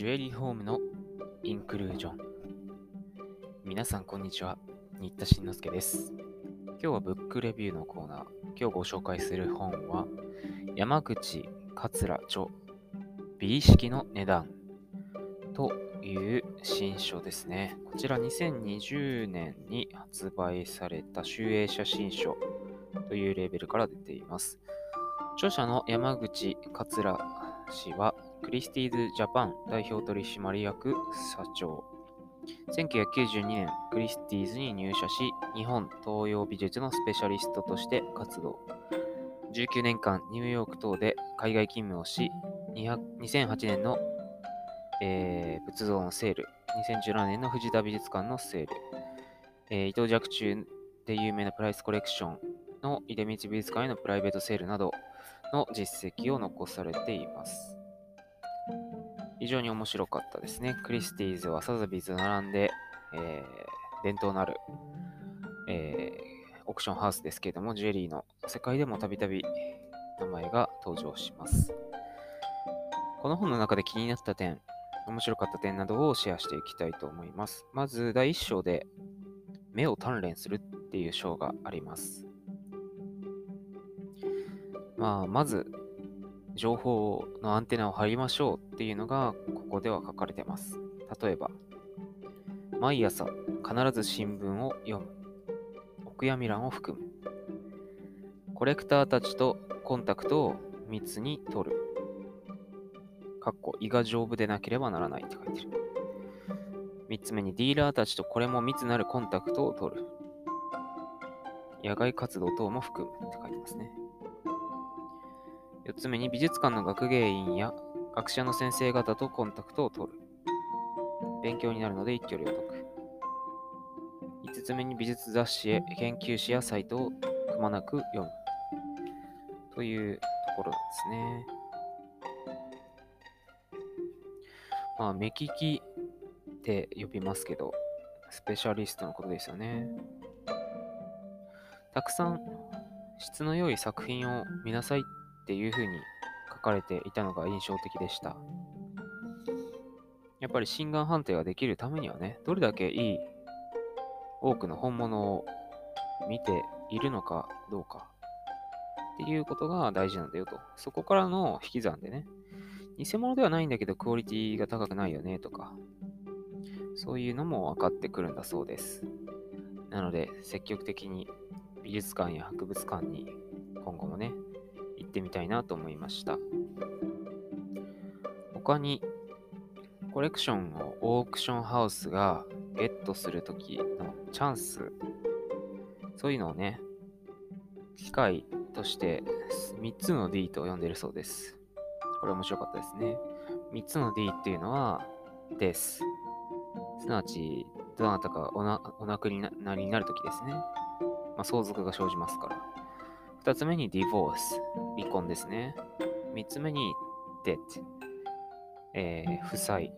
ジュエリーホームのインクルージョン。皆さんこんにちは。新田慎之介です。今日はブックレビューのコーナー。今日ご紹介する本は山口桂著美意識の値段という新書ですね。こちら2020年に発売された集英写真書というレーベルから出ています。著者の山口桂氏はクリスティーズ・ジャパン代表取締役社長。1992年、クリスティーズに入社し、日本東洋美術のスペシャリストとして活動。19年間、ニューヨーク等で海外勤務をし、2008年の、えー、仏像のセール、2017年の藤田美術館のセール、えー、伊藤若冲で有名なプライスコレクションの出光美術館へのプライベートセールなどの実績を残されています。非常に面白かったですね。クリスティーズはサザビーズ並んで、えー、伝統のある、えー、オークションハウスですけれども、ジュエリーの世界でもたびたび名前が登場します。この本の中で気になった点、面白かった点などをシェアしていきたいと思います。まず、第1章で、目を鍛錬するっていう章があります。まあ、まず、情報のアンテナを張りましょうっていうのがここでは書かれてます。例えば、毎朝必ず新聞を読む。お悔やみ欄を含む。コレクターたちとコンタクトを密に取る。かっこ胃が丈夫でなければならないって書いてる。3つ目にディーラーたちとこれも密なるコンタクトを取る。野外活動等も含むって書いてますね。4つ目に美術館の学芸員や学者の先生方とコンタクトを取る。勉強になるので一挙両得。5つ目に美術雑誌へ研究誌やサイトをくまなく読む。というところなんですね。まあ、目利きって呼びますけど、スペシャリストのことですよね。たくさん質の良い作品を見なさいってっていうふうに書かれていたのが印象的でした。やっぱり心眼判定ができるためにはね、どれだけいい多くの本物を見ているのかどうかっていうことが大事なんだよと。そこからの引き算でね、偽物ではないんだけどクオリティが高くないよねとか、そういうのも分かってくるんだそうです。なので、積極的に美術館や博物館に今後もね、ってみたいなと思いました。他にコレクションをオークションハウスがゲットするときのチャンス、そういうのをね、機会として3つの D と呼んでるそうです。これ面白かったですね。3つの D っていうのは、です。すなわち、どなたかおなお亡くなりになるときですね。まあ、相続が生じますから。2つ目に divorce、離婚ですね。3つ目に debt、えー、負債。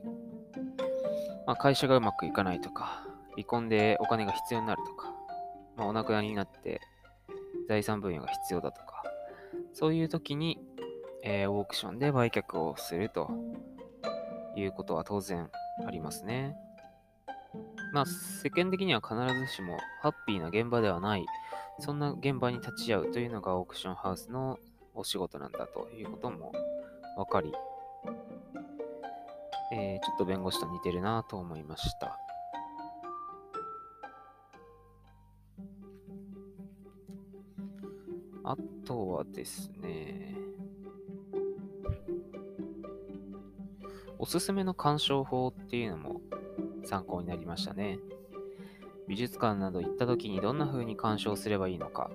まあ、会社がうまくいかないとか、離婚でお金が必要になるとか、まあ、お亡くなりになって財産分与が必要だとか、そういう時に、えー、オークションで売却をするということは当然ありますね。まあ、世間的には必ずしもハッピーな現場ではないそんな現場に立ち会うというのがオークションハウスのお仕事なんだということも分かり、えー、ちょっと弁護士と似てるなと思いました。あとはですね、おすすめの鑑賞法っていうのも参考になりましたね。美術館など行った時にどんな風に鑑賞すればいいのか。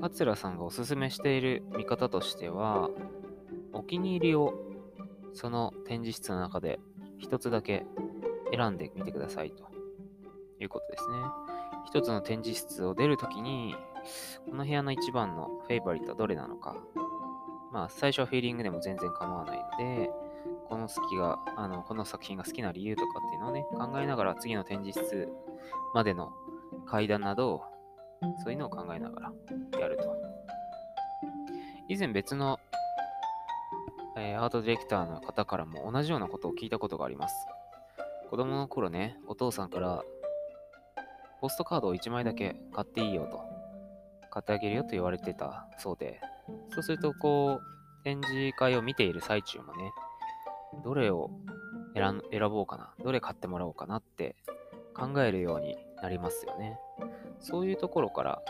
桂さんがおすすめしている見方としては、お気に入りをその展示室の中で一つだけ選んでみてくださいということですね。一つの展示室を出るときに、この部屋の一番のフェイバリットはどれなのか。まあ、最初はフィーリングでも全然構わないので、この好きが、あの、この作品が好きな理由とかっていうのをね、考えながら次の展示室までの階段など、そういうのを考えながらやると。以前別の、えーアートディレクターの方からも同じようなことを聞いたことがあります。子供の頃ね、お父さんから、ポストカードを1枚だけ買っていいよと、買ってあげるよと言われてたそうで、そうすると、こう、展示会を見ている最中もね、どれを選ぼうかな、どれ買ってもらおうかなって考えるようになりますよね。そういうところから、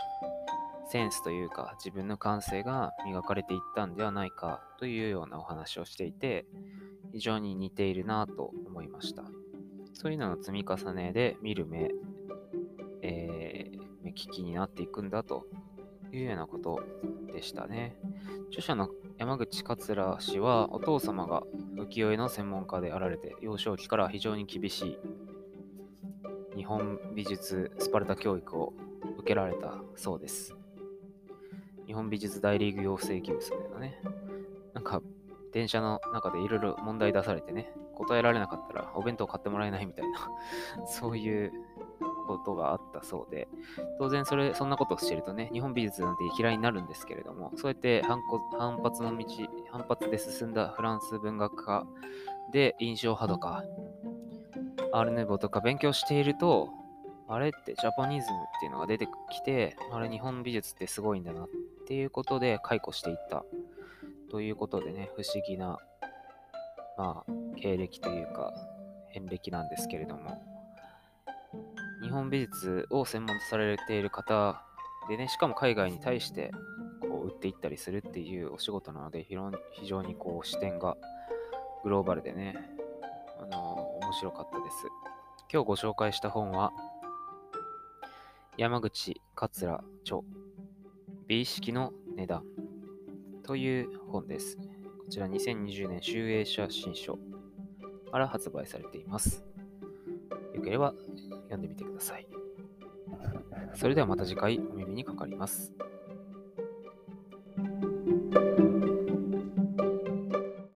センスというか自分の感性が磨かれていったんではないかというようなお話をしていて非常に似ているなと思いましたそういうのの積み重ねで見る目、えー目利きになっていくんだというようなことでしたね。著者の山口桂氏はお父様が浮世絵の専門家であられて幼少期から非常に厳しい日本美術スパルタ教育を受けられたそうです。日本美術大リーグ養成技術のね、なんか電車の中でいろいろ問題出されてね、答えられなかったらお弁当買ってもらえないみたいな、そういうことがあったそうで、当然それ、そんなことをしてるとね、日本美術なんて嫌いになるんですけれども、そうやって反反発の道、反発で進んだフランス文学科で印象派とか、アール・ヌーボーとか勉強していると、あれってジャパニズムっていうのが出てきて、あれ日本美術ってすごいんだなっていうことで解雇していったということでね、不思議な、まあ、経歴というか、遍歴なんですけれども、本美術を専門とされている方でね、しかも海外に対してこう売っていったりするっていうお仕事なので、非常にこう視点がグローバルでね、あの面白かったです。今日ご紹介した本は、山口桂著美意識の値段という本です。こちら2020年集英社新書から発売されています。よければ読んでみてください。それではまた次回お耳にかかります。